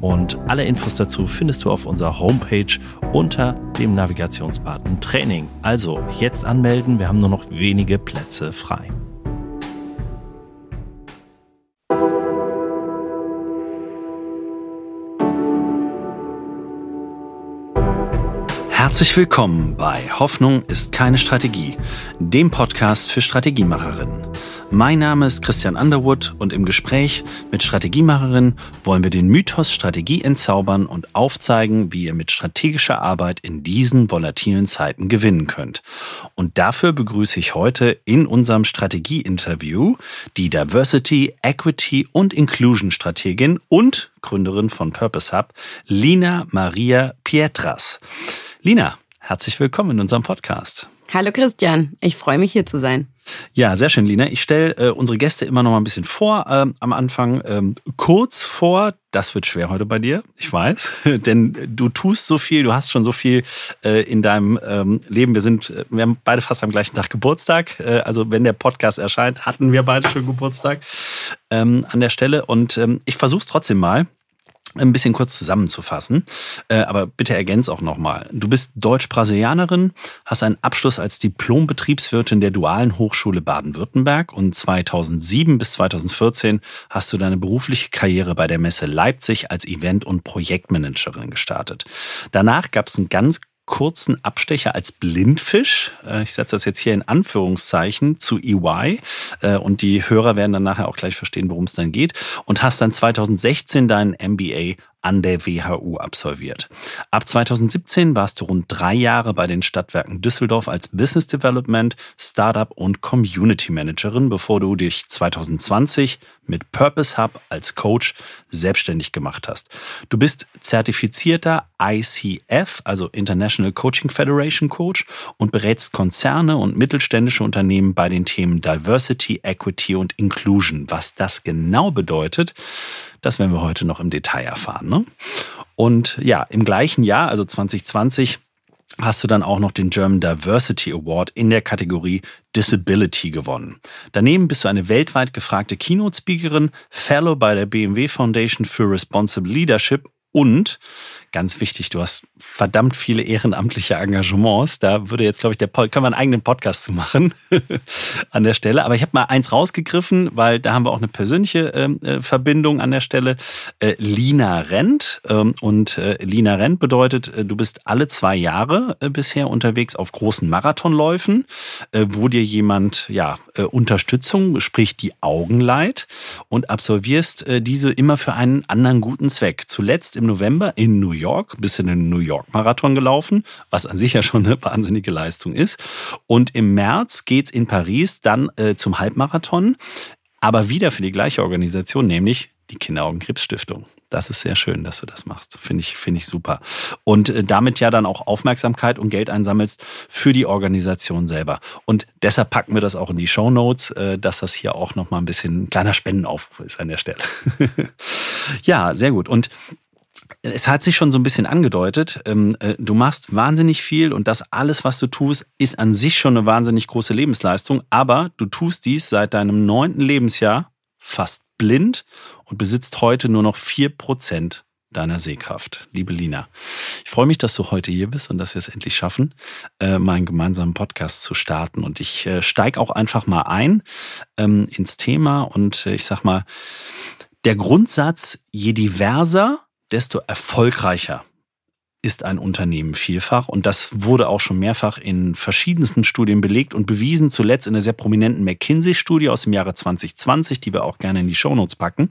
Und alle Infos dazu findest du auf unserer Homepage unter dem Navigationsbutton Training. Also jetzt anmelden. Wir haben nur noch wenige Plätze frei. Herzlich willkommen bei Hoffnung ist keine Strategie, dem Podcast für Strategiemacherinnen. Mein Name ist Christian Underwood und im Gespräch mit Strategiemacherinnen wollen wir den Mythos Strategie entzaubern und aufzeigen, wie ihr mit strategischer Arbeit in diesen volatilen Zeiten gewinnen könnt. Und dafür begrüße ich heute in unserem Strategie-Interview die Diversity, Equity und Inclusion Strategin und Gründerin von Purpose Hub, Lina Maria Pietras. Lina, herzlich willkommen in unserem Podcast. Hallo Christian, ich freue mich hier zu sein. Ja, sehr schön, Lina. Ich stelle äh, unsere Gäste immer noch mal ein bisschen vor ähm, am Anfang. Ähm, kurz vor, das wird schwer heute bei dir, ich weiß, denn du tust so viel, du hast schon so viel äh, in deinem ähm, Leben. Wir sind, äh, wir haben beide fast am gleichen Tag Geburtstag. Äh, also wenn der Podcast erscheint, hatten wir beide schon Geburtstag ähm, an der Stelle. Und ähm, ich versuche es trotzdem mal ein bisschen kurz zusammenzufassen, äh, aber bitte ergänz auch nochmal. Du bist Deutsch-Brasilianerin, hast einen Abschluss als Diplom-Betriebswirtin der Dualen Hochschule Baden-Württemberg und 2007 bis 2014 hast du deine berufliche Karriere bei der Messe Leipzig als Event- und Projektmanagerin gestartet. Danach gab es einen ganz kurzen Abstecher als Blindfisch. Äh, ich setze das jetzt hier in Anführungszeichen zu EY äh, und die Hörer werden dann nachher auch gleich verstehen, worum es dann geht und hast dann 2016 deinen MBA an der WHU absolviert. Ab 2017 warst du rund drei Jahre bei den Stadtwerken Düsseldorf als Business Development, Startup und Community Managerin, bevor du dich 2020 mit Purpose Hub als Coach selbstständig gemacht hast. Du bist zertifizierter ICF, also International Coaching Federation Coach und berätst Konzerne und mittelständische Unternehmen bei den Themen Diversity, Equity und Inclusion. Was das genau bedeutet, das werden wir heute noch im Detail erfahren. Ne? Und ja, im gleichen Jahr, also 2020, hast du dann auch noch den German Diversity Award in der Kategorie Disability gewonnen. Daneben bist du eine weltweit gefragte Keynote-Speakerin, Fellow bei der BMW Foundation für Responsible Leadership und ganz wichtig, du hast verdammt viele ehrenamtliche Engagements. Da würde jetzt, glaube ich, der Pod können wir einen eigenen Podcast zu machen an der Stelle. Aber ich habe mal eins rausgegriffen, weil da haben wir auch eine persönliche ähm, äh, Verbindung an der Stelle. Äh, Lina Rent. Ähm, und äh, Lina Rent bedeutet, äh, du bist alle zwei Jahre äh, bisher unterwegs auf großen Marathonläufen, äh, wo dir jemand ja Unterstützung, sprich die Augen leiht und absolvierst diese immer für einen anderen guten Zweck. Zuletzt im im November in New York, bist in den New York Marathon gelaufen, was an sich ja schon eine wahnsinnige Leistung ist. Und im März geht's in Paris dann äh, zum Halbmarathon, aber wieder für die gleiche Organisation, nämlich die Kinderaugenkrebsstiftung. Das ist sehr schön, dass du das machst. Finde ich, finde ich super. Und äh, damit ja dann auch Aufmerksamkeit und Geld einsammelst für die Organisation selber. Und deshalb packen wir das auch in die Show Notes, äh, dass das hier auch nochmal ein bisschen ein kleiner Spendenaufruf ist an der Stelle. ja, sehr gut. Und es hat sich schon so ein bisschen angedeutet, ähm, äh, du machst wahnsinnig viel und das alles, was du tust, ist an sich schon eine wahnsinnig große Lebensleistung, aber du tust dies seit deinem neunten Lebensjahr fast blind und besitzt heute nur noch vier Prozent deiner Sehkraft. Liebe Lina, ich freue mich, dass du heute hier bist und dass wir es endlich schaffen, äh, meinen gemeinsamen Podcast zu starten. Und ich äh, steige auch einfach mal ein ähm, ins Thema und ich sag mal, der Grundsatz, je diverser, desto erfolgreicher ist ein Unternehmen vielfach. Und das wurde auch schon mehrfach in verschiedensten Studien belegt und bewiesen, zuletzt in der sehr prominenten McKinsey-Studie aus dem Jahre 2020, die wir auch gerne in die Shownotes packen.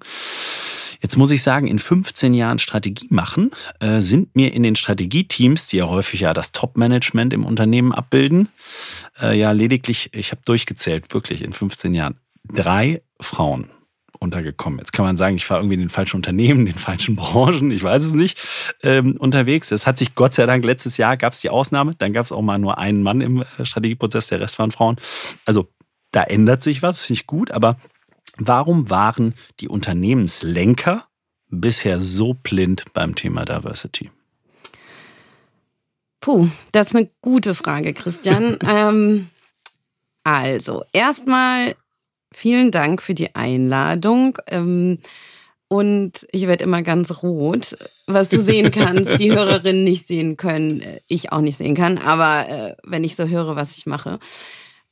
Jetzt muss ich sagen, in 15 Jahren Strategie machen, äh, sind mir in den Strategieteams, die ja häufig ja das Top-Management im Unternehmen abbilden, äh, ja lediglich, ich habe durchgezählt, wirklich in 15 Jahren, drei Frauen runtergekommen. Jetzt kann man sagen, ich war irgendwie in den falschen Unternehmen, den falschen Branchen, ich weiß es nicht, ähm, unterwegs. Es hat sich Gott sei Dank letztes Jahr gab es die Ausnahme, dann gab es auch mal nur einen Mann im äh, Strategieprozess, der Rest waren Frauen. Also da ändert sich was, finde ich gut, aber warum waren die Unternehmenslenker bisher so blind beim Thema Diversity? Puh, das ist eine gute Frage, Christian. ähm, also, erstmal vielen Dank für die Einladung. Ähm, und ich werde immer ganz rot, was du sehen kannst, die Hörerinnen nicht sehen können, äh, ich auch nicht sehen kann, aber äh, wenn ich so höre, was ich mache.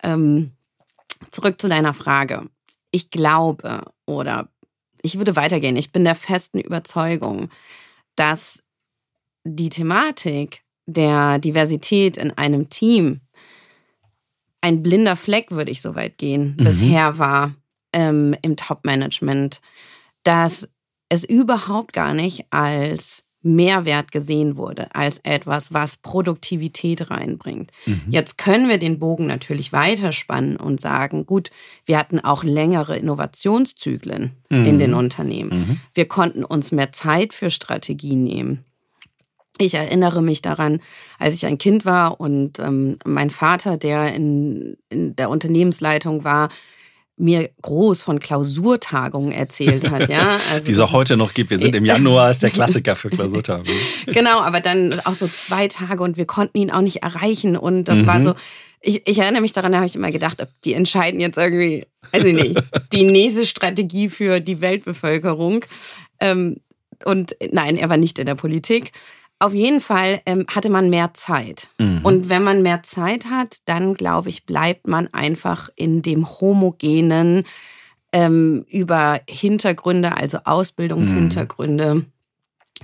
Ähm, zurück zu deiner Frage. Ich glaube oder ich würde weitergehen. Ich bin der festen Überzeugung, dass die Thematik der Diversität in einem Team ein blinder Fleck, würde ich so weit gehen, mhm. bisher war ähm, im Top-Management, dass es überhaupt gar nicht als Mehrwert gesehen wurde, als etwas, was Produktivität reinbringt. Mhm. Jetzt können wir den Bogen natürlich weiterspannen und sagen, gut, wir hatten auch längere Innovationszyklen mhm. in den Unternehmen. Mhm. Wir konnten uns mehr Zeit für Strategie nehmen. Ich erinnere mich daran, als ich ein Kind war und ähm, mein Vater, der in, in der Unternehmensleitung war, mir groß von Klausurtagungen erzählt hat, ja. Also Die es auch heute noch gibt. Wir sind im Januar, ist der Klassiker für Klausurtagungen. genau, aber dann auch so zwei Tage und wir konnten ihn auch nicht erreichen und das mhm. war so, ich, ich erinnere mich daran, da habe ich immer gedacht, die entscheiden jetzt irgendwie, also nicht, die nächste Strategie für die Weltbevölkerung. Ähm, und nein, er war nicht in der Politik. Auf jeden Fall ähm, hatte man mehr Zeit. Mhm. Und wenn man mehr Zeit hat, dann glaube ich, bleibt man einfach in dem homogenen ähm, über Hintergründe, also Ausbildungshintergründe. Mhm.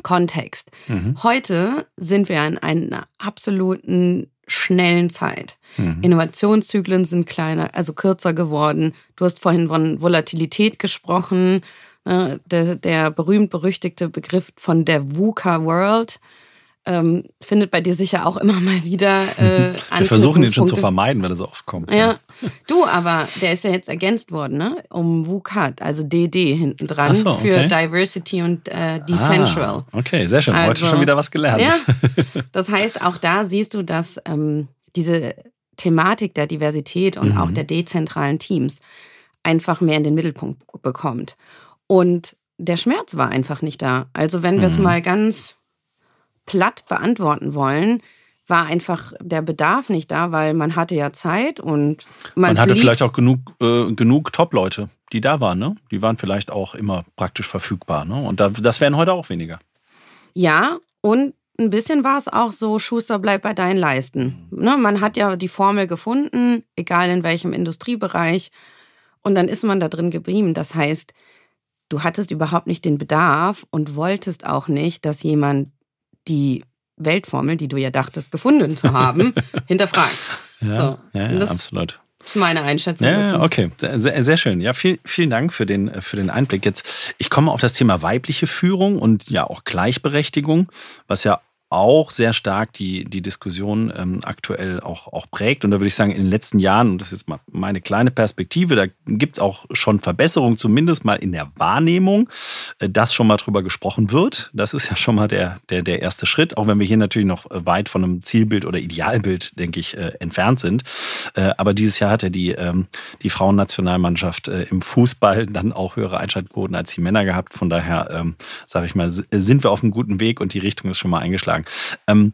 Kontext. Mhm. Heute sind wir in einer absoluten schnellen Zeit. Mhm. Innovationszyklen sind kleiner, also kürzer geworden. Du hast vorhin von Volatilität gesprochen. Ne? Der, der berühmt-berüchtigte Begriff von der VUCA World ähm, findet bei dir sicher auch immer mal wieder äh, Wir versuchen ihn schon zu vermeiden, wenn er so oft kommt. Ja. ja. Du, aber der ist ja jetzt ergänzt worden, ne? Um WUCAT, also DD hinten dran so, okay. für Diversity und äh, Decentral. Ah, okay, sehr schön. Also, Heute schon wieder was gelernt. Ja. Das heißt, auch da siehst du, dass ähm, diese Thematik der Diversität und mhm. auch der dezentralen Teams einfach mehr in den Mittelpunkt bekommt. Und der Schmerz war einfach nicht da. Also wenn wir es mhm. mal ganz platt beantworten wollen, war einfach der Bedarf nicht da, weil man hatte ja Zeit und man, man hatte vielleicht auch genug, äh, genug Top-Leute, die da waren. Ne? Die waren vielleicht auch immer praktisch verfügbar. Ne? Und da, das wären heute auch weniger. Ja, und ein bisschen war es auch so, Schuster bleibt bei deinen Leisten. Ne? Man hat ja die Formel gefunden, egal in welchem Industriebereich. Und dann ist man da drin geblieben. Das heißt, du hattest überhaupt nicht den Bedarf und wolltest auch nicht, dass jemand die Weltformel, die du ja dachtest, gefunden zu haben, hinterfragt. Ja, so. ja, ja absolut. Das ist meine Einschätzung. Ja, dazu. okay, sehr, sehr schön. Ja, viel, vielen Dank für den, für den Einblick. Jetzt, ich komme auf das Thema weibliche Führung und ja auch Gleichberechtigung, was ja auch sehr stark die, die Diskussion ähm, aktuell auch, auch prägt. Und da würde ich sagen, in den letzten Jahren, und das ist jetzt mal meine kleine Perspektive, da gibt es auch schon Verbesserungen, zumindest mal in der Wahrnehmung, äh, dass schon mal drüber gesprochen wird. Das ist ja schon mal der, der, der erste Schritt, auch wenn wir hier natürlich noch weit von einem Zielbild oder Idealbild, denke ich, äh, entfernt sind. Äh, aber dieses Jahr hat ja die, ähm, die Frauennationalmannschaft äh, im Fußball dann auch höhere Einschaltquoten als die Männer gehabt. Von daher, ähm, sage ich mal, sind wir auf einem guten Weg und die Richtung ist schon mal eingeschlagen sagen. Ähm,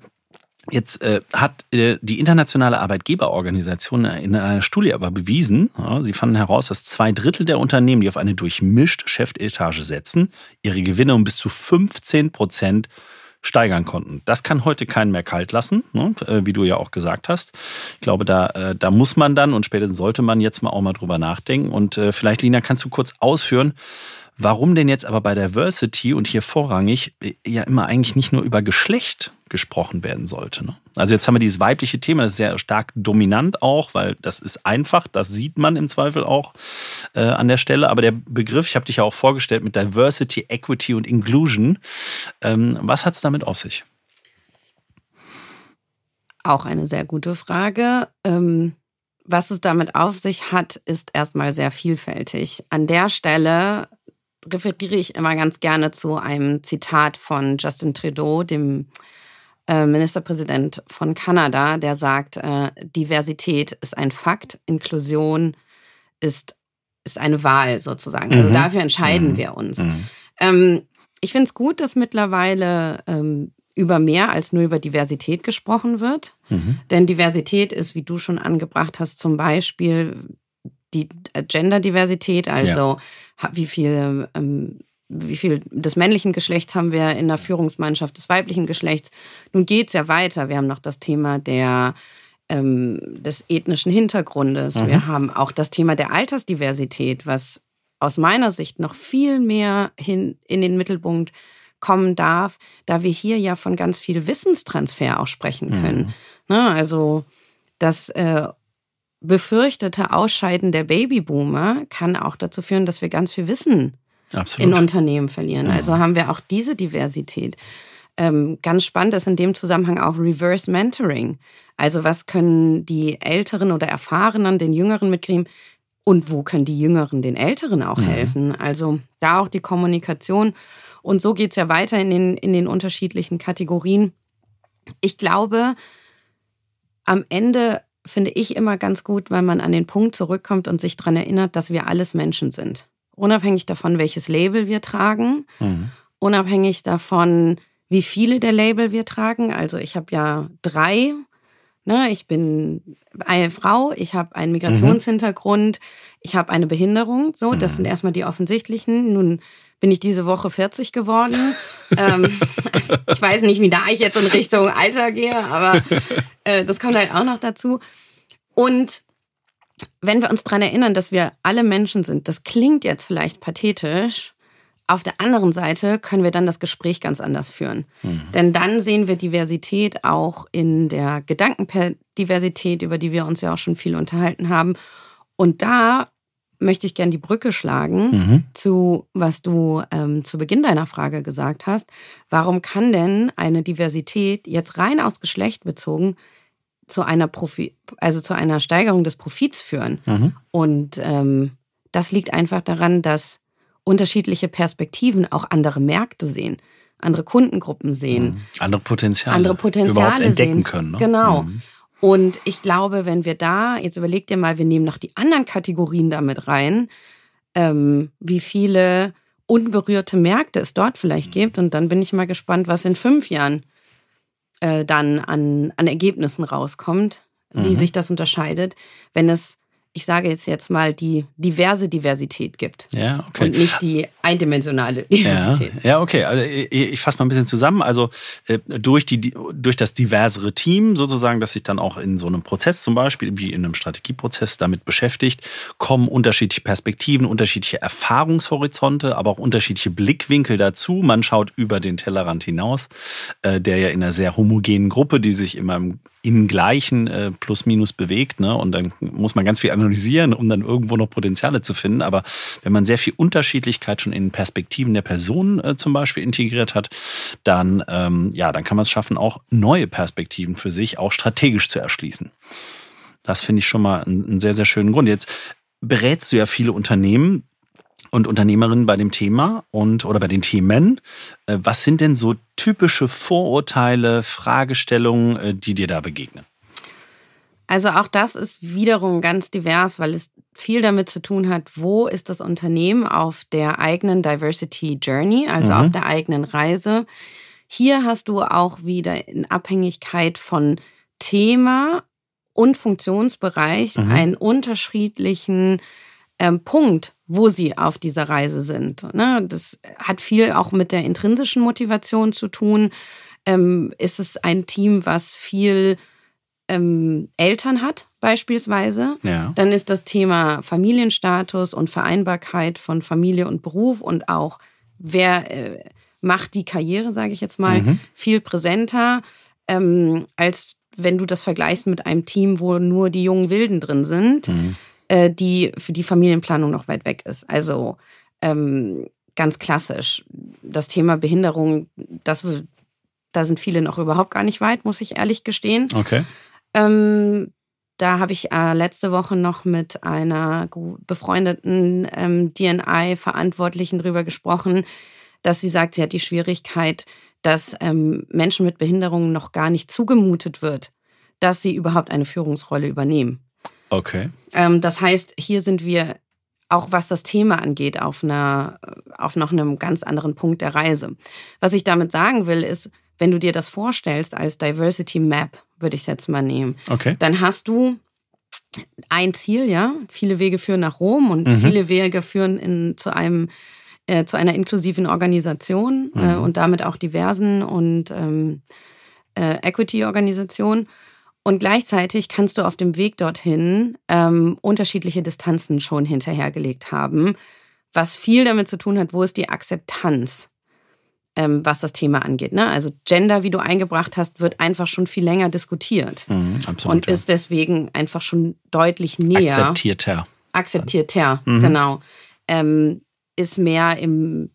Jetzt äh, hat äh, die internationale Arbeitgeberorganisation in einer Studie aber bewiesen, ja, sie fanden heraus, dass zwei Drittel der Unternehmen, die auf eine durchmischte Chefetage setzen, ihre Gewinne um bis zu 15 Prozent steigern konnten. Das kann heute keinen mehr kalt lassen, ne, äh, wie du ja auch gesagt hast. Ich glaube, da, äh, da muss man dann und spätestens sollte man jetzt mal auch mal drüber nachdenken. Und äh, vielleicht, Lina, kannst du kurz ausführen, Warum denn jetzt aber bei Diversity und hier vorrangig äh, ja immer eigentlich nicht nur über Geschlecht gesprochen werden sollte? Ne? Also jetzt haben wir dieses weibliche Thema, das ist sehr stark dominant auch, weil das ist einfach, das sieht man im Zweifel auch äh, an der Stelle. Aber der Begriff, ich habe dich ja auch vorgestellt mit Diversity, Equity und Inclusion. Ähm, was hat es damit auf sich? Auch eine sehr gute Frage. Ähm was es damit auf sich hat, ist erstmal sehr vielfältig. An der Stelle referiere ich immer ganz gerne zu einem Zitat von Justin Trudeau, dem äh, Ministerpräsident von Kanada, der sagt, äh, Diversität ist ein Fakt, Inklusion ist, ist eine Wahl sozusagen. Also mhm. dafür entscheiden mhm. wir uns. Mhm. Ähm, ich finde es gut, dass mittlerweile ähm, über mehr als nur über Diversität gesprochen wird. Mhm. Denn Diversität ist, wie du schon angebracht hast, zum Beispiel die Genderdiversität, also ja. wie viel ähm, wie viel des männlichen Geschlechts haben wir in der Führungsmannschaft des weiblichen Geschlechts. Nun geht's ja weiter. Wir haben noch das Thema der, ähm, des ethnischen Hintergrundes. Mhm. Wir haben auch das Thema der Altersdiversität, was aus meiner Sicht noch viel mehr hin in den Mittelpunkt kommen darf, da wir hier ja von ganz viel Wissenstransfer auch sprechen können. Mhm. Ne, also das äh, befürchtete Ausscheiden der Babyboomer kann auch dazu führen, dass wir ganz viel Wissen Absolut. in Unternehmen verlieren. Mhm. Also haben wir auch diese Diversität. Ähm, ganz spannend ist in dem Zusammenhang auch Reverse Mentoring. Also was können die Älteren oder Erfahrenen den Jüngeren mitkriegen und wo können die Jüngeren den Älteren auch mhm. helfen? Also da auch die Kommunikation. Und so geht's ja weiter in den, in den unterschiedlichen Kategorien. Ich glaube, am Ende finde ich immer ganz gut, weil man an den Punkt zurückkommt und sich daran erinnert, dass wir alles Menschen sind unabhängig davon, welches Label wir tragen, mhm. unabhängig davon, wie viele der Label wir tragen. Also ich habe ja drei. Ne? Ich bin eine Frau, ich habe einen Migrationshintergrund, mhm. ich habe eine Behinderung. So, das mhm. sind erstmal die offensichtlichen. Nun bin ich diese Woche 40 geworden. ähm, also ich weiß nicht, wie da ich jetzt in Richtung Alter gehe, aber äh, das kommt halt auch noch dazu. Und wenn wir uns daran erinnern, dass wir alle Menschen sind, das klingt jetzt vielleicht pathetisch. Auf der anderen Seite können wir dann das Gespräch ganz anders führen. Mhm. Denn dann sehen wir Diversität auch in der Gedankendiversität, über die wir uns ja auch schon viel unterhalten haben. Und da möchte ich gerne die Brücke schlagen mhm. zu, was du ähm, zu Beginn deiner Frage gesagt hast. Warum kann denn eine Diversität jetzt rein aus Geschlecht bezogen zu einer Profi also zu einer Steigerung des Profits führen. Mhm. Und ähm, das liegt einfach daran, dass unterschiedliche Perspektiven auch andere Märkte sehen, andere Kundengruppen sehen, mhm. andere Potenziale, andere Potenziale entdecken sehen. können. Ne? Genau. Mhm. Und ich glaube, wenn wir da, jetzt überleg dir mal, wir nehmen noch die anderen Kategorien damit rein, ähm, wie viele unberührte Märkte es dort vielleicht mhm. gibt. Und dann bin ich mal gespannt, was in fünf Jahren äh, dann an, an Ergebnissen rauskommt, wie mhm. sich das unterscheidet, wenn es ich sage jetzt jetzt mal, die diverse Diversität gibt. Ja, okay. Und nicht die eindimensionale Diversität. Ja, ja okay. Also ich fasse mal ein bisschen zusammen. Also äh, durch, die, durch das diversere Team sozusagen, das sich dann auch in so einem Prozess zum Beispiel, wie in einem Strategieprozess damit beschäftigt, kommen unterschiedliche Perspektiven, unterschiedliche Erfahrungshorizonte, aber auch unterschiedliche Blickwinkel dazu. Man schaut über den Tellerrand hinaus, äh, der ja in einer sehr homogenen Gruppe, die sich immer im im gleichen äh, Plus-Minus bewegt. Ne? Und dann muss man ganz viel analysieren, um dann irgendwo noch Potenziale zu finden. Aber wenn man sehr viel Unterschiedlichkeit schon in Perspektiven der Person äh, zum Beispiel integriert hat, dann, ähm, ja, dann kann man es schaffen, auch neue Perspektiven für sich auch strategisch zu erschließen. Das finde ich schon mal einen, sehr, sehr schönen Grund. Jetzt berätst du ja viele Unternehmen, und Unternehmerinnen bei dem Thema und oder bei den Themen. Äh, was sind denn so typische Vorurteile, Fragestellungen, äh, die dir da begegnen? Also auch das ist wiederum ganz divers, weil es viel damit zu tun hat, wo ist das Unternehmen auf der eigenen Diversity Journey, also mhm. auf der eigenen Reise. Hier hast du auch wieder in Abhängigkeit von Thema und Funktionsbereich mhm. einen unterschiedlichen ähm, Punkt, wo sie auf dieser Reise sind. Ne? Das hat viel auch mit der intrinsischen Motivation zu tun. Ähm, ist es ein Team, was viel ähm, Eltern hat, beispielsweise, ja. dann ist das Thema Familienstatus und Vereinbarkeit von Familie und Beruf und auch wer äh, macht die Karriere, sage ich jetzt mal, mhm. viel präsenter, ähm, als wenn du das vergleichst mit einem Team, wo nur die jungen Wilden drin sind. Mhm äh, die für die Familienplanung noch weit weg ist. Also ähm, ganz klassisch. Das Thema Behinderung, das, da sind viele noch überhaupt gar nicht weit, muss ich ehrlich gestehen. Okay. Ähm, da habe ich äh, letzte Woche noch mit einer befreundeten ähm, DNI-Verantwortlichen drüber gesprochen, dass sie sagt, sie hat die Schwierigkeit, dass ähm, Menschen mit Behinderungen noch gar nicht zugemutet wird, dass sie überhaupt eine Führungsrolle übernehmen. Okay. Ähm, das heißt, hier sind wir auch was das Thema angeht, auf, einer, auf noch einem ganz anderen Punkt der Reise. Was ich damit sagen will, ist, wenn du dir das vorstellst als Diversity Map, würde ich es jetzt mal nehmen, okay. dann hast du ein Ziel, ja. Viele Wege führen nach Rom und mhm. viele Wege führen in, zu einem äh, zu einer inklusiven Organisation äh, mhm. äh, und damit auch diversen und ähm, äh, Equity-Organisationen. Und gleichzeitig kannst du auf dem Weg dorthin ähm, unterschiedliche Distanzen schon hinterhergelegt haben, was viel damit zu tun hat, wo ist die Akzeptanz, ähm, was das Thema angeht. Ne? Also Gender, wie du eingebracht hast, wird einfach schon viel länger diskutiert mhm, absolut, und ist deswegen einfach schon deutlich näher. Akzeptierter. Akzeptierter, mhm. genau. Ähm, ist mehr im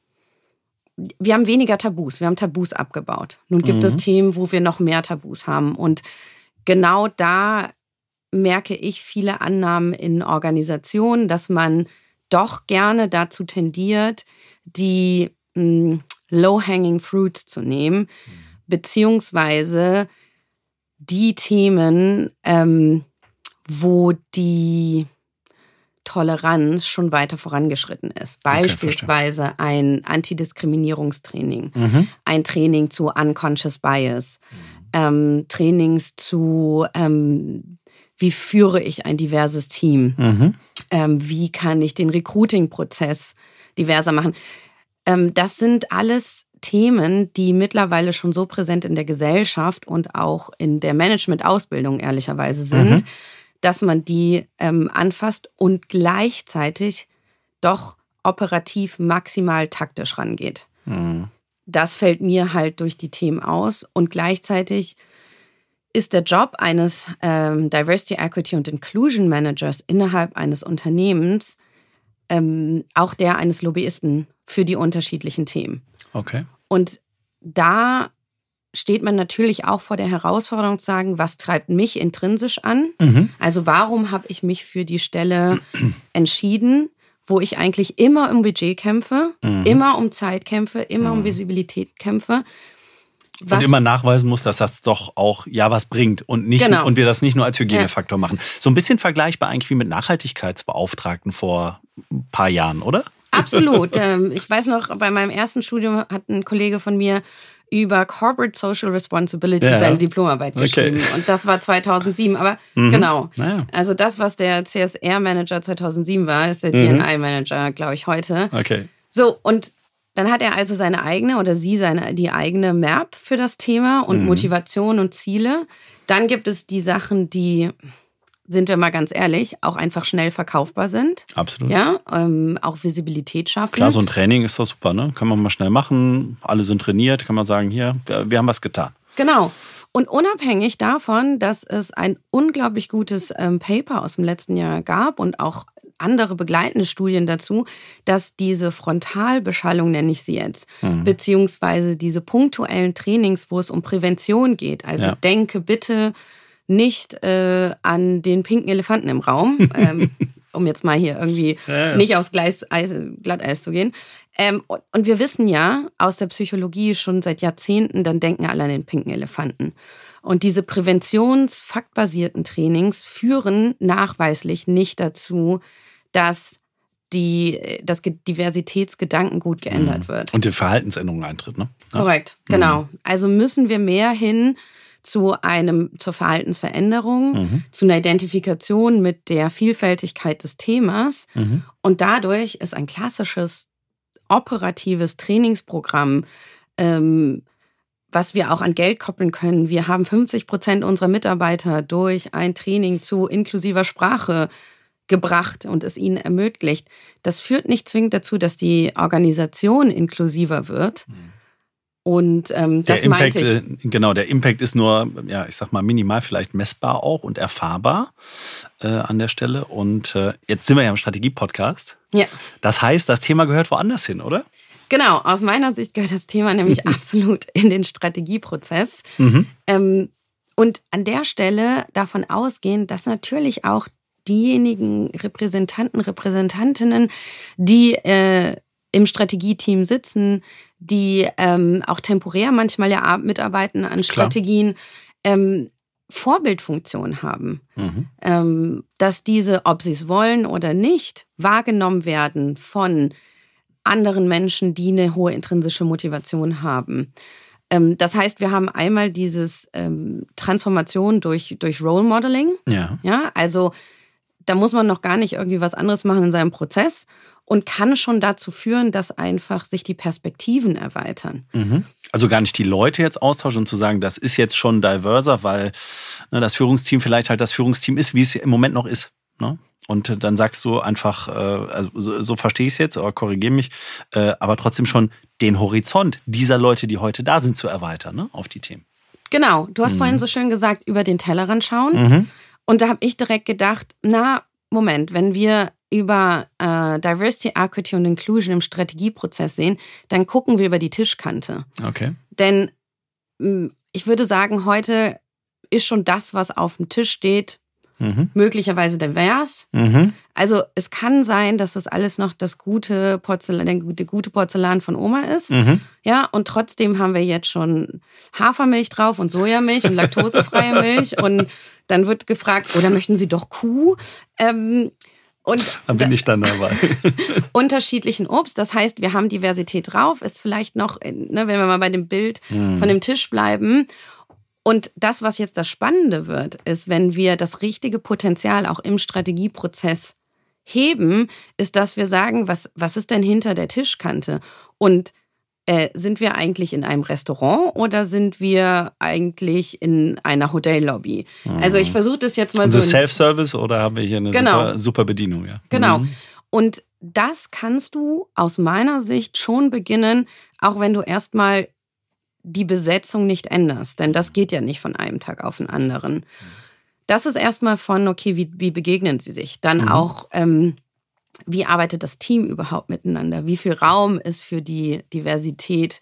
wir haben weniger Tabus, wir haben Tabus abgebaut. Nun gibt mhm. es Themen, wo wir noch mehr Tabus haben. Und genau da merke ich viele Annahmen in Organisationen, dass man doch gerne dazu tendiert, die hm, low-hanging fruits zu nehmen, mhm. beziehungsweise die Themen, ähm, wo die Toleranz schon weiter vorangeschritten ist. Beispielsweise okay, ein Antidiskriminierungstraining, mhm. ein Training zu Unconscious Bias. Mhm ähm, Trainings zu, ähm, wie führe ich ein diverses Team? Mhm. Ähm, wie kann ich den Recruiting-Prozess diverser machen? Ähm, das sind alles Themen, die mittlerweile schon so präsent in der Gesellschaft und auch in der Management-Ausbildung ehrlicherweise sind, mhm. dass man die ähm, anfasst und gleichzeitig doch operativ maximal taktisch rangeht. Mhm das fällt mir halt durch die Themen aus. Und gleichzeitig ist der Job eines ähm, Diversity, Equity und Inclusion Managers innerhalb eines Unternehmens ähm, auch der eines Lobbyisten für die unterschiedlichen Themen. Okay. Und da steht man natürlich auch vor der Herausforderung zu sagen, was treibt mich intrinsisch an? Mhm. Also warum habe ich mich für die Stelle entschieden? Wo ich eigentlich immer um Budget kämpfe, mhm. immer um Zeit kämpfe, immer mhm. um Visibilität kämpfe. Was und immer nachweisen muss, dass das doch auch ja was bringt und nicht genau. und wir das nicht nur als Hygienefaktor ja. machen. So ein bisschen vergleichbar eigentlich wie mit Nachhaltigkeitsbeauftragten vor ein paar Jahren, oder? Absolut. Ähm, ich weiß noch, bei meinem ersten Studium hat ein Kollege von mir über Corporate Social Responsibility ja. seine Diplomarbeit geschrieben. Okay. Und das war 2007. Aber mhm. genau. Naja. Also das, was der CSR-Manager 2007 war, ist der mhm. DNI-Manager, glaube ich, heute. Okay. So, und dann hat er also seine eigene oder sie seine, die eigene Map für das Thema und mhm. Motivation und Ziele. Dann gibt es die Sachen, die sind wir mal ganz ehrlich, auch einfach schnell verkaufbar sind. Absolut. Ja, ähm, auch Visibilität schaffen. Klar, so ein Training ist doch super, ne? Kann man mal schnell machen, alle sind trainiert, kann man sagen, hier, wir, wir haben was getan. Genau. Und unabhängig davon, dass es ein unglaublich gutes ähm, Paper aus dem letzten Jahr gab und auch andere begleitende Studien dazu, dass diese Frontalbeschallung, nenne ich sie jetzt, mhm. beziehungsweise diese punktuellen Trainings, wo es um Prävention geht, also ja. denke bitte nicht äh, an den pinken Elefanten im Raum, ähm, um jetzt mal hier irgendwie ja, ja. nicht aufs Gleis, Eis, Glatteis zu gehen. Ähm, und wir wissen ja aus der Psychologie schon seit Jahrzehnten, dann denken alle an den pinken Elefanten. Und diese präventionsfaktbasierten Trainings führen nachweislich nicht dazu, dass die, das Diversitätsgedankengut geändert mhm. wird. Und die Verhaltensänderung eintritt, ne? Ja. Korrekt, genau. Mhm. Also müssen wir mehr hin zu einem, zur Verhaltensveränderung, mhm. zu einer Identifikation mit der Vielfältigkeit des Themas. Mhm. Und dadurch ist ein klassisches operatives Trainingsprogramm, ähm, was wir auch an Geld koppeln können. Wir haben 50 Prozent unserer Mitarbeiter durch ein Training zu inklusiver Sprache gebracht und es ihnen ermöglicht. Das führt nicht zwingend dazu, dass die Organisation inklusiver wird. Mhm und ähm, das Impact, meinte ich. Äh, genau, der Impact ist nur, ja, ich sag mal, minimal vielleicht messbar auch und erfahrbar äh, an der Stelle. Und äh, jetzt sind wir ja im Strategie-Podcast. Ja. Das heißt, das Thema gehört woanders hin, oder? Genau, aus meiner Sicht gehört das Thema nämlich absolut in den Strategieprozess. Mhm. Ähm, Und an der Stelle davon ausgehen, dass natürlich auch diejenigen Repräsentanten, Repräsentantinnen, die äh, im Strategieteam sitzen, die ähm, auch temporär manchmal ja mitarbeiten an Strategien, ähm, Vorbildfunktion haben, mhm. ähm, dass diese, ob sie es wollen oder nicht, wahrgenommen werden von anderen Menschen, die eine hohe intrinsische Motivation haben. Ähm, das heißt, wir haben einmal dieses ähm, Transformation durch, durch Role Modeling. Ja. Ja, also da muss man noch gar nicht irgendwie was anderes machen in seinem Prozess und kann schon dazu führen, dass einfach sich die Perspektiven erweitern. Mhm. Also gar nicht die Leute jetzt austauschen und zu sagen, das ist jetzt schon diverser, weil ne, das Führungsteam vielleicht halt das Führungsteam ist, wie es im Moment noch ist. Ne? Und dann sagst du einfach, äh, also so, so verstehe ich es jetzt, aber korrigiere mich, äh, aber trotzdem schon den Horizont dieser Leute, die heute da sind, zu erweitern ne, auf die Themen. Genau, du hast mhm. vorhin so schön gesagt, über den Tellerrand schauen. Mhm. Und da habe ich direkt gedacht, na, Moment, wenn wir über äh, Diversity, Equity und Inclusion im Strategieprozess sehen, dann gucken wir über die Tischkante. Okay. Denn mm, ich würde sagen, heute ist schon das, was auf dem Tisch steht, mhm. möglicherweise divers. Mhm. Also es kann sein, dass das alles noch das gute Porzellan, der gute, Porzellan von Oma ist. Mhm. Ja, und trotzdem haben wir jetzt schon Hafermilch drauf und Sojamilch und laktosefreie Milch. und dann wird gefragt, oder möchten Sie doch Kuh? Ähm, und dann bin ich dann dabei. unterschiedlichen Obst. Das heißt, wir haben Diversität drauf, ist vielleicht noch, ne, wenn wir mal bei dem Bild mhm. von dem Tisch bleiben. Und das, was jetzt das Spannende wird, ist, wenn wir das richtige Potenzial auch im Strategieprozess heben, ist, dass wir sagen, was, was ist denn hinter der Tischkante? Und äh, sind wir eigentlich in einem Restaurant oder sind wir eigentlich in einer Hotellobby? Mhm. Also ich versuche das jetzt mal also so. Self-Service oder haben wir hier eine genau. super, super Bedienung? Ja. Genau. Mhm. Und das kannst du aus meiner Sicht schon beginnen, auch wenn du erstmal die Besetzung nicht änderst, denn das geht ja nicht von einem Tag auf den anderen. Das ist erstmal von, okay, wie, wie begegnen sie sich? Dann mhm. auch, ähm, wie arbeitet das Team überhaupt miteinander? Wie viel Raum ist für die Diversität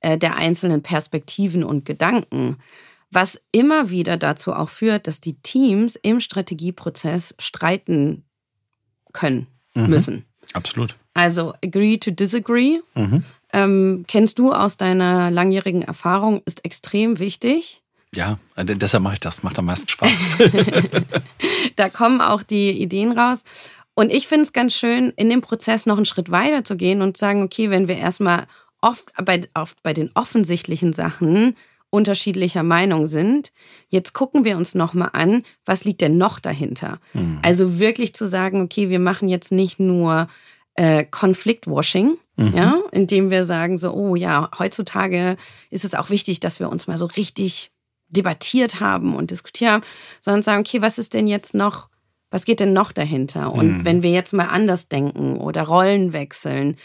äh, der einzelnen Perspektiven und Gedanken? Was immer wieder dazu auch führt, dass die Teams im Strategieprozess streiten können, mhm. müssen. Absolut. Also agree to disagree. Mhm ähm, kennst du aus deiner langjährigen Erfahrung, ist extrem wichtig. Ja, äh, deshalb mache ich das, macht am meisten Spaß. da kommen auch die Ideen raus. Und ich finde es ganz schön, in dem Prozess noch einen Schritt weiter zu gehen und sagen, okay, wenn wir erstmal oft bei, auf, bei den offensichtlichen Sachen unterschiedlicher Meinung sind, jetzt gucken wir uns nochmal an, was liegt denn noch dahinter? Mhm. Also wirklich zu sagen, okay, wir machen jetzt nicht nur äh, Konfliktwashing, mhm. ja, indem wir sagen so, oh ja, heutzutage ist es auch wichtig, dass wir uns mal so richtig debattiert haben und diskutiert haben, sondern sagen, okay, was ist denn jetzt noch, was geht denn noch dahinter? Und mhm. wenn wir jetzt mal anders denken oder Rollen wechseln,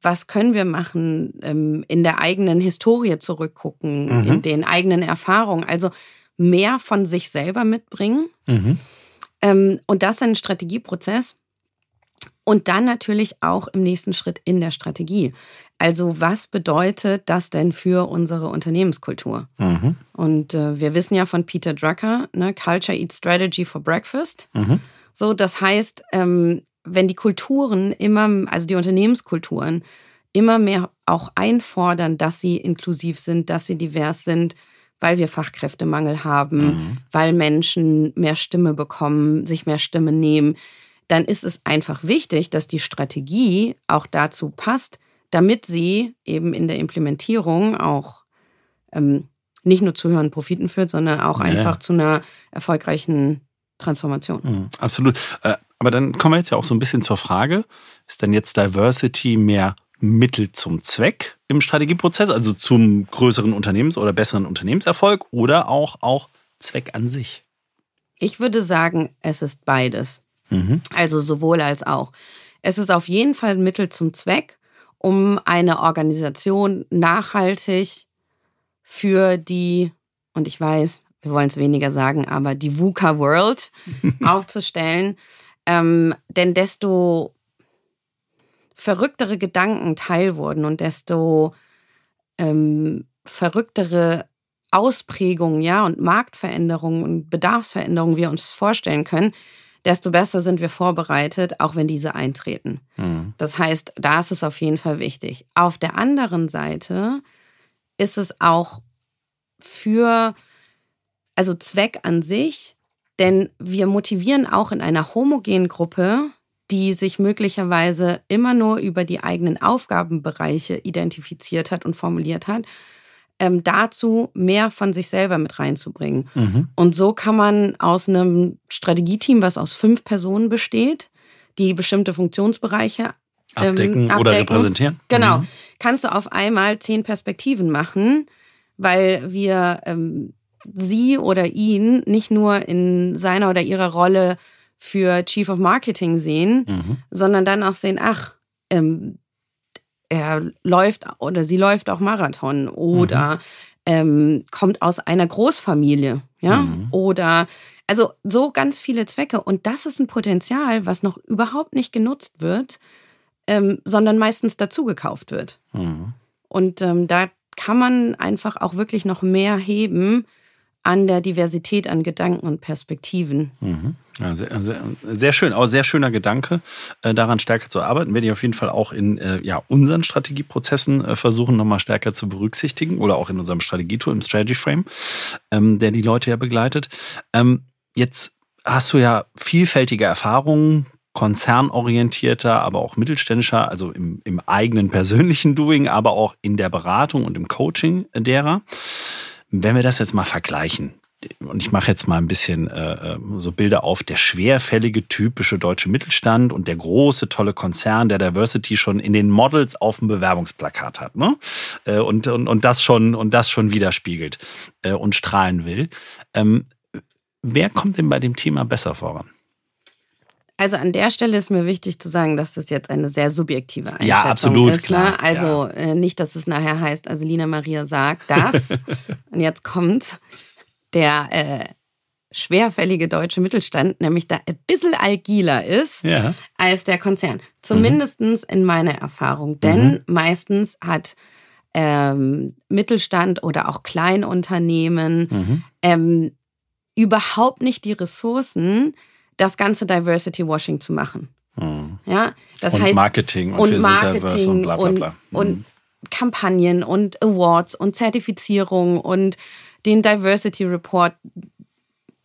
was können wir machen, ähm, in der eigenen Historie zurückgucken, mhm. in den eigenen Erfahrungen, also mehr von sich selber mitbringen. Mhm. Ähm, und das ist ein Strategieprozess, und dann natürlich auch im nächsten Schritt in der Strategie. Also was bedeutet das denn für unsere Unternehmenskultur? Mhm. Und äh, wir wissen ja von Peter Drucker, ne, Culture Eats Strategy for Breakfast. Mhm. So, das heißt, ähm, wenn die Kulturen immer, also die Unternehmenskulturen, immer mehr auch einfordern, dass sie inklusiv sind, dass sie divers sind, weil wir Fachkräftemangel haben, mhm. weil Menschen mehr Stimme bekommen, sich mehr Stimme nehmen, dann ist es einfach wichtig, dass die Strategie auch dazu passt, damit sie eben in der Implementierung auch ähm, nicht nur zu höheren Profiten führt, sondern auch ja. einfach zu einer erfolgreichen Transformation. Mhm, absolut. Äh, aber dann kommen wir jetzt ja auch so ein bisschen zur Frage, ist denn jetzt Diversity mehr Mittel zum Zweck im Strategieprozess, also zum größeren Unternehmens- oder besseren Unternehmenserfolg oder auch, auch Zweck an sich? Ich würde sagen, es ist beides. Mhm. Also sowohl als auch. Es ist auf jeden Fall ein Mittel zum Zweck, um eine Organisation nachhaltig für die, und ich weiß, wir wollen es weniger sagen, aber die VUCA World aufzustellen. Ähm, denn desto verrücktere Gedanken teil wurden und desto ähm, verrücktere Ausprägungen, ja, und Marktveränderungen und Bedarfsveränderungen wir uns vorstellen können, desto besser sind wir vorbereitet, auch wenn diese eintreten. Mhm. Das heißt, da ist es auf jeden Fall wichtig. Auf der anderen Seite ist es auch für, also Zweck an sich, denn wir motivieren auch in einer homogenen Gruppe, die sich möglicherweise immer nur über die eigenen Aufgabenbereiche identifiziert hat und formuliert hat, ähm, dazu mehr von sich selber mit reinzubringen. Mhm. Und so kann man aus einem Strategieteam, was aus fünf Personen besteht, die bestimmte Funktionsbereiche ähm, abdecken, abdecken, oder repräsentieren. Genau. Mhm. Kannst du auf einmal zehn Perspektiven machen, weil wir ähm, sie oder ihn nicht nur in seiner oder ihrer Rolle für Chief of Marketing sehen, mhm. sondern dann auch sehen, ach, ähm, er läuft oder sie läuft auch Marathon oder mhm. ähm, kommt aus einer Großfamilie, ja, mhm. oder also so ganz viele Zwecke. Und das ist ein Potenzial, was noch überhaupt nicht genutzt wird, ähm, sondern meistens dazu gekauft wird. Mhm. Und ähm, da kann man einfach auch wirklich noch mehr heben an der Diversität an Gedanken und Perspektiven. Mhm. Ja, sehr, sehr, sehr, schön, auch sehr schöner Gedanke, äh, daran stärker zu arbeiten. Werde ich auf jeden Fall auch in äh, ja, unseren Strategieprozessen äh, versuchen, nochmal stärker zu berücksichtigen oder auch in unserem Strategietool, im Strategy Frame, ähm, der die Leute ja begleitet. Ähm, jetzt hast du ja vielfältige Erfahrungen, konzernorientierter, aber auch mittelständischer, also im, im eigenen persönlichen Doing, aber auch in der Beratung und im Coaching derer. Wenn wir das jetzt mal vergleichen, und ich mache jetzt mal ein bisschen äh, äh, so Bilder auf, der schwerfällige, typische deutsche Mittelstand und der große, tolle Konzern, der Diversity schon in den Models auf dem Bewerbungsplakat hat, ne? Äh, und, und, und das schon und das schon widerspiegelt äh, und strahlen will. Ähm, wer kommt denn bei dem Thema besser voran? Also an der Stelle ist mir wichtig zu sagen, dass das jetzt eine sehr subjektive Einschätzung ja, absolut, ist. Ne? Klar, also ja. Äh, nicht, dass es nachher heißt, also Lina Maria sagt das und jetzt kommt der äh, schwerfällige deutsche Mittelstand, nämlich da ein bisschen agiler ist ja. als der Konzern. Zumindest mhm. in meiner Erfahrung. Denn mhm. meistens hat ähm, Mittelstand oder auch Kleinunternehmen mhm. ähm, überhaupt nicht die Ressourcen, das ganze Diversity Washing zu machen. Mhm. Ja, das und heißt Marketing und, und Marketing und, bla bla bla. und, und mhm. Kampagnen und Awards und Zertifizierung und den Diversity Report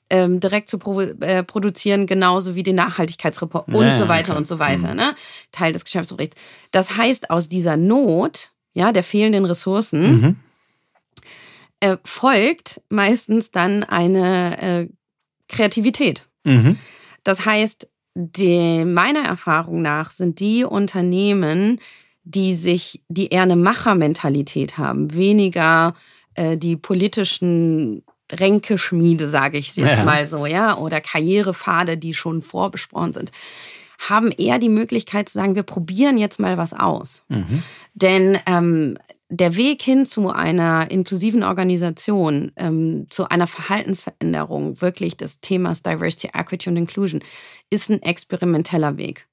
ähm, direkt zu pro, äh, produzieren, genauso wie den Nachhaltigkeitsreport und so weiter okay. und so weiter. Mhm. Ne? Teil des Geschäftsberichts. Das heißt, aus dieser Not, ja, der fehlenden Ressourcen, mhm. äh, folgt meistens dann eine äh, Kreativität. Mhm. Das heißt, die, meiner Erfahrung nach sind die Unternehmen, die sich, die eher eine Machermentalität haben, weniger äh, die politischen Ränkeschmiede, sage ich jetzt ja. mal so, ja, oder Karrierepfade, die schon vorbesprochen sind, haben eher die Möglichkeit zu sagen, wir probieren jetzt mal was aus. Mhm. Denn ähm, der Weg hin zu einer inklusiven Organisation, ähm, zu einer Verhaltensveränderung, wirklich des Themas Diversity, Equity und Inclusion, ist ein experimenteller Weg.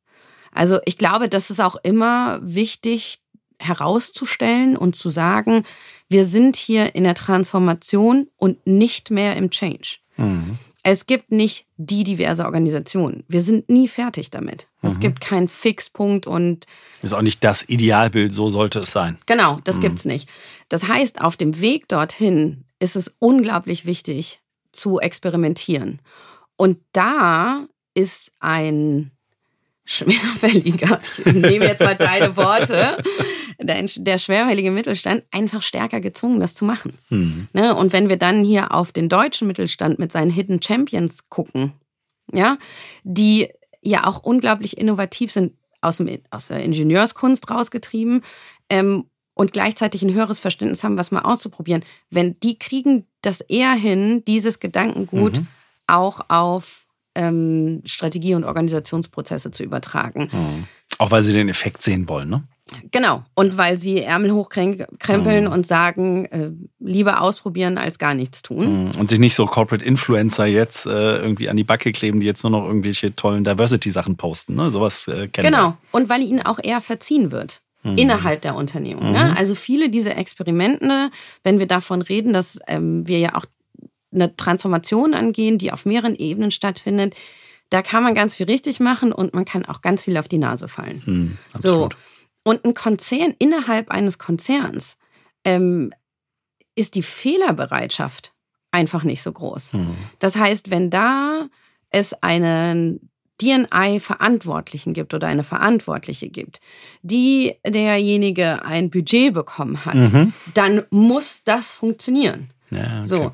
Also ich glaube, das ist auch immer wichtig herauszustellen und zu sagen, wir sind hier in der Transformation und nicht mehr im Change. Mhm. Es gibt nicht die diverse Organisation. Wir sind nie fertig damit. Mhm. Es gibt keinen Fixpunkt und. Ist auch nicht das Idealbild, so sollte es sein. Genau, das mhm. gibt's nicht. Das heißt, auf dem Weg dorthin ist es unglaublich wichtig zu experimentieren. Und da ist ein schwerfälliger, ich nehme jetzt mal deine Worte, der, der schwerfällige Mittelstand einfach stärker gezwungen, das zu machen. Mhm. Ne? Und wenn wir dann hier auf den deutschen Mittelstand mit seinen Hidden Champions gucken, ja, die ja auch unglaublich innovativ sind, aus, dem, aus der Ingenieurskunst rausgetrieben ähm, und gleichzeitig ein höheres Verständnis haben, was mal auszuprobieren. Wenn die kriegen das eher hin, dieses Gedankengut mhm. auch auf ähm, Strategie- und Organisationsprozesse zu übertragen. Mhm. Auch weil sie den Effekt sehen wollen, ne? Genau. Und weil sie Ärmel hochkrempeln mhm. und sagen, äh, lieber ausprobieren als gar nichts tun. Mhm. Und sich nicht so Corporate Influencer jetzt äh, irgendwie an die Backe kleben, die jetzt nur noch irgendwelche tollen Diversity-Sachen posten. Ne? Sowas äh, kennen Genau. Wir. Und weil ihnen auch eher verziehen wird. mhm. innerhalb der Unternehmung. Ne? Mhm. Ne? Also viele dieser Experimente, wenn wir davon reden, dass ähm, wir ja auch eine Transformation angehen, die auf mehreren Ebenen stattfindet, da kann man ganz viel richtig machen und man kann auch ganz viel auf die Nase fallen. Mhm, so. Und ein Konzern innerhalb eines Konzerns ähm, ist die Fehlerbereitschaft einfach nicht so groß. Mhm. Das heißt, wenn da es einen DNI-Verantwortlichen gibt oder eine Verantwortliche gibt, die derjenige ein Budget bekommen hat, mhm. dann muss das funktionieren. Ja, okay. So.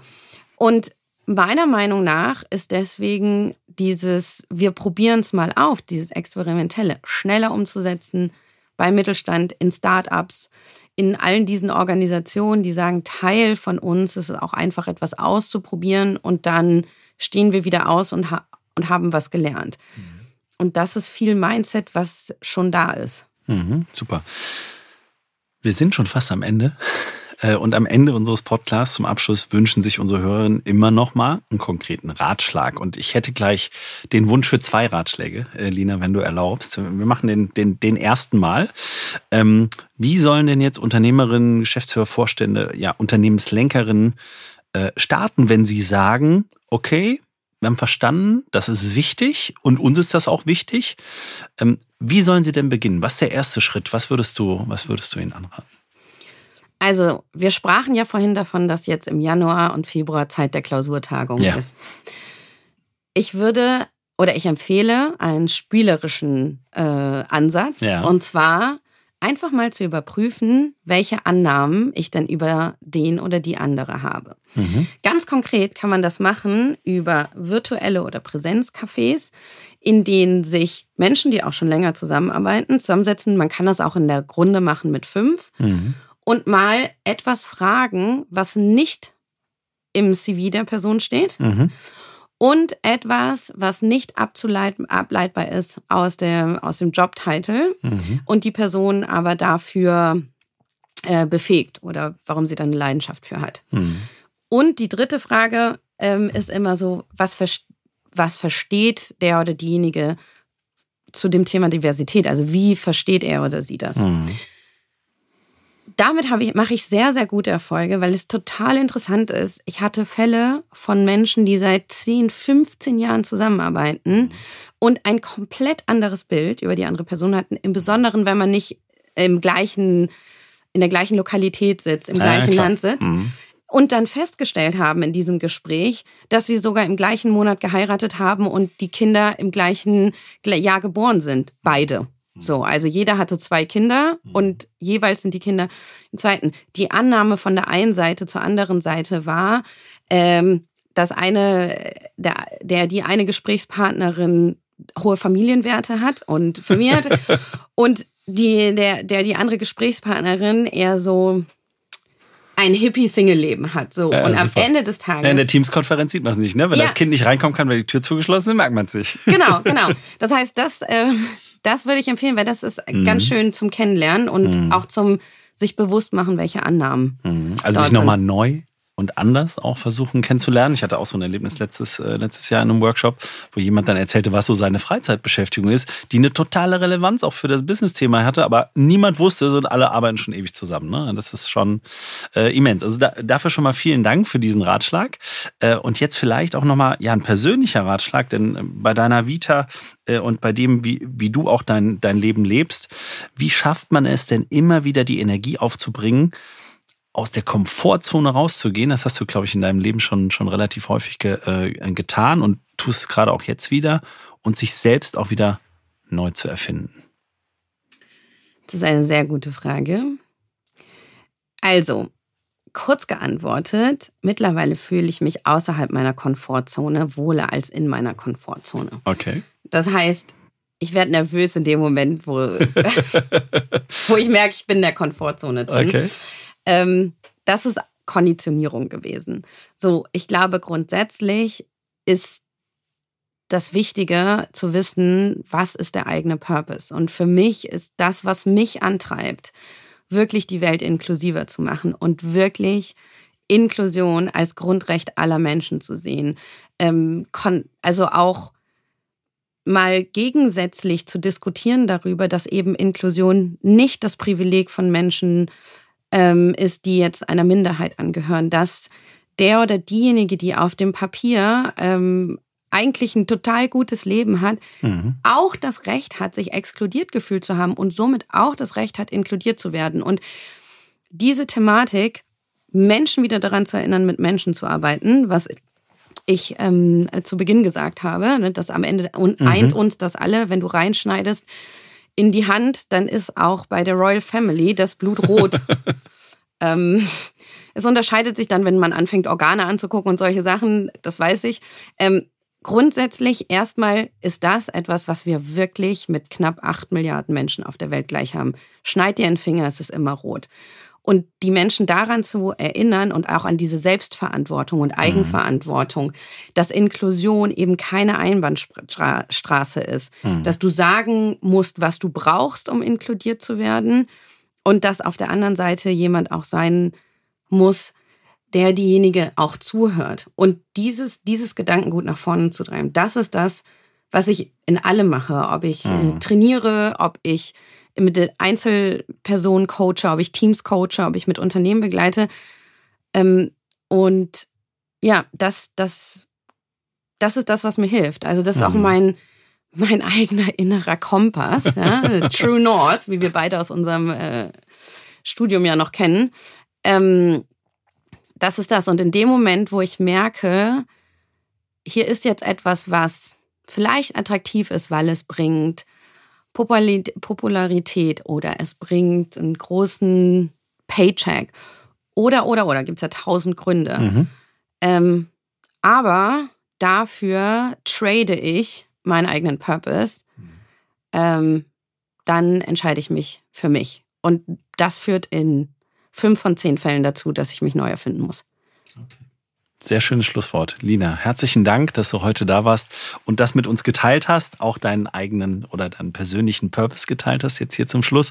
Und meiner Meinung nach ist deswegen dieses, wir probieren es mal auf, dieses Experimentelle schneller umzusetzen beim Mittelstand, in Startups, in allen diesen Organisationen, die sagen, Teil von uns ist es auch einfach etwas auszuprobieren und dann stehen wir wieder aus und, ha und haben was gelernt. Mhm. Und das ist viel Mindset, was schon da ist. Mhm, super. Wir sind schon fast am Ende. Äh, und am Ende unseres Podcasts zum Abschluss wünschen sich unsere Hörerinnen immer noch mal einen konkreten Ratschlag. Und ich hätte gleich den Wunsch für zwei Ratschläge, äh, Lina, wenn du erlaubst. Wir machen den, den, den ersten Mal. Ähm, wie sollen denn jetzt Unternehmerinnen, Geschäftsführer, Vorstände, ja, Unternehmenslenkerinnen äh, starten, wenn sie sagen, okay, wir haben verstanden, das ist wichtig und uns ist das auch wichtig. Ähm, wie sollen sie denn beginnen? Was ist der erste Schritt? Was würdest du, was würdest du ihnen anraten? Also, wir sprachen ja vorhin davon, dass jetzt im Januar und Februar Zeit der Klausurtagung ja. ist. Ich würde oder ich empfehle einen spielerischen äh, Ansatz. Ja. Und zwar einfach mal zu überprüfen, welche Annahmen ich denn über den oder die andere habe. Mhm. Ganz konkret kann man das machen über virtuelle oder Präsenzcafés, in denen sich Menschen, die auch schon länger zusammenarbeiten, zusammensetzen. Man kann das auch in der Grunde machen mit fünf. Mhm und mal etwas fragen, was nicht im CV der Person steht. Mhm. Und etwas, was nicht ableitbar ist aus, der, aus dem Jobtitel mhm. und die Person aber dafür äh, befähigt oder warum sie dann eine Leidenschaft für hat. Mhm. Und die dritte Frage ähm, ist immer so, was, was versteht der oder diejenige zu dem Thema Diversität? Also wie versteht er oder sie das? Mhm damit ich, mache ich sehr, sehr gute Erfolge, weil es total interessant ist. Ich hatte Fälle von Menschen, die seit 10, 15 Jahren zusammenarbeiten mhm. und ein komplett anderes Bild über die andere Person hatten. Im Besonderen, wenn man nicht im gleichen, in der gleichen Lokalität sitzt, im gleichen ja, Land sitzt. Mhm. Und dann festgestellt haben in diesem Gespräch, dass sie sogar im gleichen Monat geheiratet haben und die Kinder im gleichen Jahr geboren sind. Beide. So, also jeder hatte zwei Kinder mhm. und jeweils sind die Kinder im zweiten. Die Annahme von der einen Seite zur anderen Seite war, ähm, dass eine, der, der, die eine Gesprächspartnerin hohe Familienwerte hat und Familie hat und die, der, der die andere Gesprächspartnerin eher so ein Hippie-Single-Leben hat. So. Ja, und am Ende des Tages. Ja, in der Teams-Konferenz sieht man es nicht, ne? Wenn ja. das Kind nicht reinkommen kann, weil die Tür zugeschlossen ist, merkt man es nicht. Genau, genau. Das heißt, das, äh, das würde ich empfehlen, weil das ist mhm. ganz schön zum Kennenlernen und mhm. auch zum sich bewusst machen, welche Annahmen. Mhm. Also sich nochmal neu und anders auch versuchen kennenzulernen. Ich hatte auch so ein Erlebnis letztes, äh, letztes Jahr in einem Workshop, wo jemand dann erzählte, was so seine Freizeitbeschäftigung ist, die eine totale Relevanz auch für das Business-Thema hatte, aber niemand wusste und alle arbeiten schon ewig zusammen. Ne? Das ist schon äh, immens. Also da, dafür schon mal vielen Dank für diesen Ratschlag. Äh, und jetzt vielleicht auch nochmal ja, ein persönlicher Ratschlag, denn äh, bei deiner Vita äh, und bei dem, wie, wie du auch dein, dein Leben lebst, wie schafft man es denn immer wieder die Energie aufzubringen, aus der Komfortzone rauszugehen, das hast du, glaube ich, in deinem Leben schon, schon relativ häufig ge, äh, getan und tust es gerade auch jetzt wieder und sich selbst auch wieder neu zu erfinden? Das ist eine sehr gute Frage. Also, kurz geantwortet, mittlerweile fühle ich mich außerhalb meiner Komfortzone wohler als in meiner Komfortzone. Okay. Das heißt, ich werde nervös in dem Moment, wo, wo ich merke, ich bin in der Komfortzone drin. Okay. Ähm, das ist Konditionierung gewesen. So, ich glaube, grundsätzlich ist das Wichtige zu wissen, was ist der eigene Purpose. Und für mich ist das, was mich antreibt, wirklich die Welt inklusiver zu machen und wirklich Inklusion als Grundrecht aller Menschen zu sehen. Ähm, also auch mal gegensätzlich zu diskutieren darüber, dass eben Inklusion nicht das Privileg von Menschen ähm, ist, die jetzt einer Minderheit angehören, dass der oder diejenige, die auf dem Papier ähm, eigentlich ein total gutes Leben hat, mhm. auch das Recht hat, sich exkludiert gefühlt zu haben und somit auch das Recht hat, inkludiert zu werden. Und diese Thematik, Menschen wieder daran zu erinnern, mit Menschen zu arbeiten, was ich ähm, zu Beginn gesagt habe, ne, dass am Ende und mhm. eint uns das alle, wenn du reinschneidest in die Hand, dann ist auch bei der Royal Family das Blut rot. ähm, es unterscheidet sich dann, wenn man anfängt, Organe anzugucken und solche Sachen, das weiß ich. Ähm, grundsätzlich erstmal ist das etwas, was wir wirklich mit knapp acht Milliarden Menschen auf der Welt gleich haben. Schneid dir einen Finger, es ist immer rot. Und die Menschen daran zu erinnern und auch an diese Selbstverantwortung und Eigenverantwortung, mhm. dass Inklusion eben keine Einbahnstraße ist, mhm. dass du sagen musst, was du brauchst, um inkludiert zu werden und dass auf der anderen Seite jemand auch sein muss, der diejenige auch zuhört. Und dieses, dieses Gedankengut nach vorne zu treiben, das ist das, was ich in allem mache. Ob ich äh, mhm. trainiere, ob ich mit Einzelpersonen coache, ob ich Teams coache, ob ich mit Unternehmen begleite. Ähm, und ja, das, das, das ist das, was mir hilft. Also das ist auch mhm. mein, mein eigener innerer Kompass, ja? True North, wie wir beide aus unserem äh, Studium ja noch kennen. Ähm, das ist das. Und in dem Moment, wo ich merke, hier ist jetzt etwas, was vielleicht attraktiv ist, weil es bringt Popularität oder es bringt einen großen Paycheck oder, oder, oder, gibt es ja tausend Gründe. Mhm. Ähm, aber dafür trade ich meinen eigenen Purpose. Ähm, dann entscheide ich mich für mich. Und das führt in fünf von zehn Fällen dazu, dass ich mich neu erfinden muss. Okay. Sehr schönes Schlusswort. Lina, herzlichen Dank, dass du heute da warst und das mit uns geteilt hast, auch deinen eigenen oder deinen persönlichen Purpose geteilt hast, jetzt hier zum Schluss.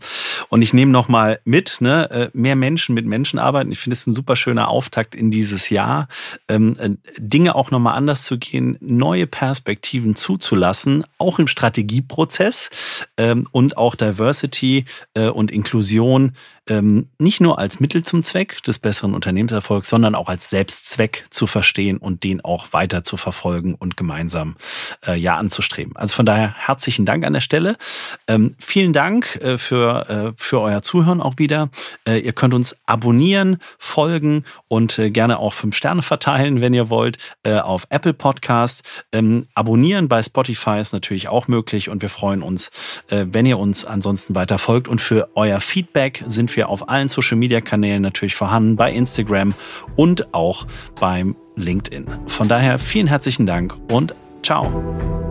Und ich nehme nochmal mit, ne, äh, mehr Menschen mit Menschen arbeiten. Ich finde es ein super schöner Auftakt in dieses Jahr, ähm, äh, Dinge auch nochmal anders zu gehen, neue Perspektiven zuzulassen, auch im Strategieprozess ähm, und auch Diversity äh, und Inklusion ähm, nicht nur als Mittel zum Zweck des besseren Unternehmenserfolgs, sondern auch als Selbstzweck zu verstehen und den auch weiter zu verfolgen und gemeinsam äh, ja anzustreben. Also von daher herzlichen Dank an der Stelle. Ähm, vielen Dank äh, für, äh, für euer Zuhören auch wieder. Äh, ihr könnt uns abonnieren, folgen und äh, gerne auch fünf Sterne verteilen, wenn ihr wollt, äh, auf Apple Podcast. Ähm, abonnieren bei Spotify ist natürlich auch möglich und wir freuen uns, wenn ihr uns ansonsten weiter folgt. Und für euer Feedback sind wir auf allen Social Media Kanälen natürlich vorhanden, bei Instagram und auch beim LinkedIn. Von daher vielen herzlichen Dank und ciao.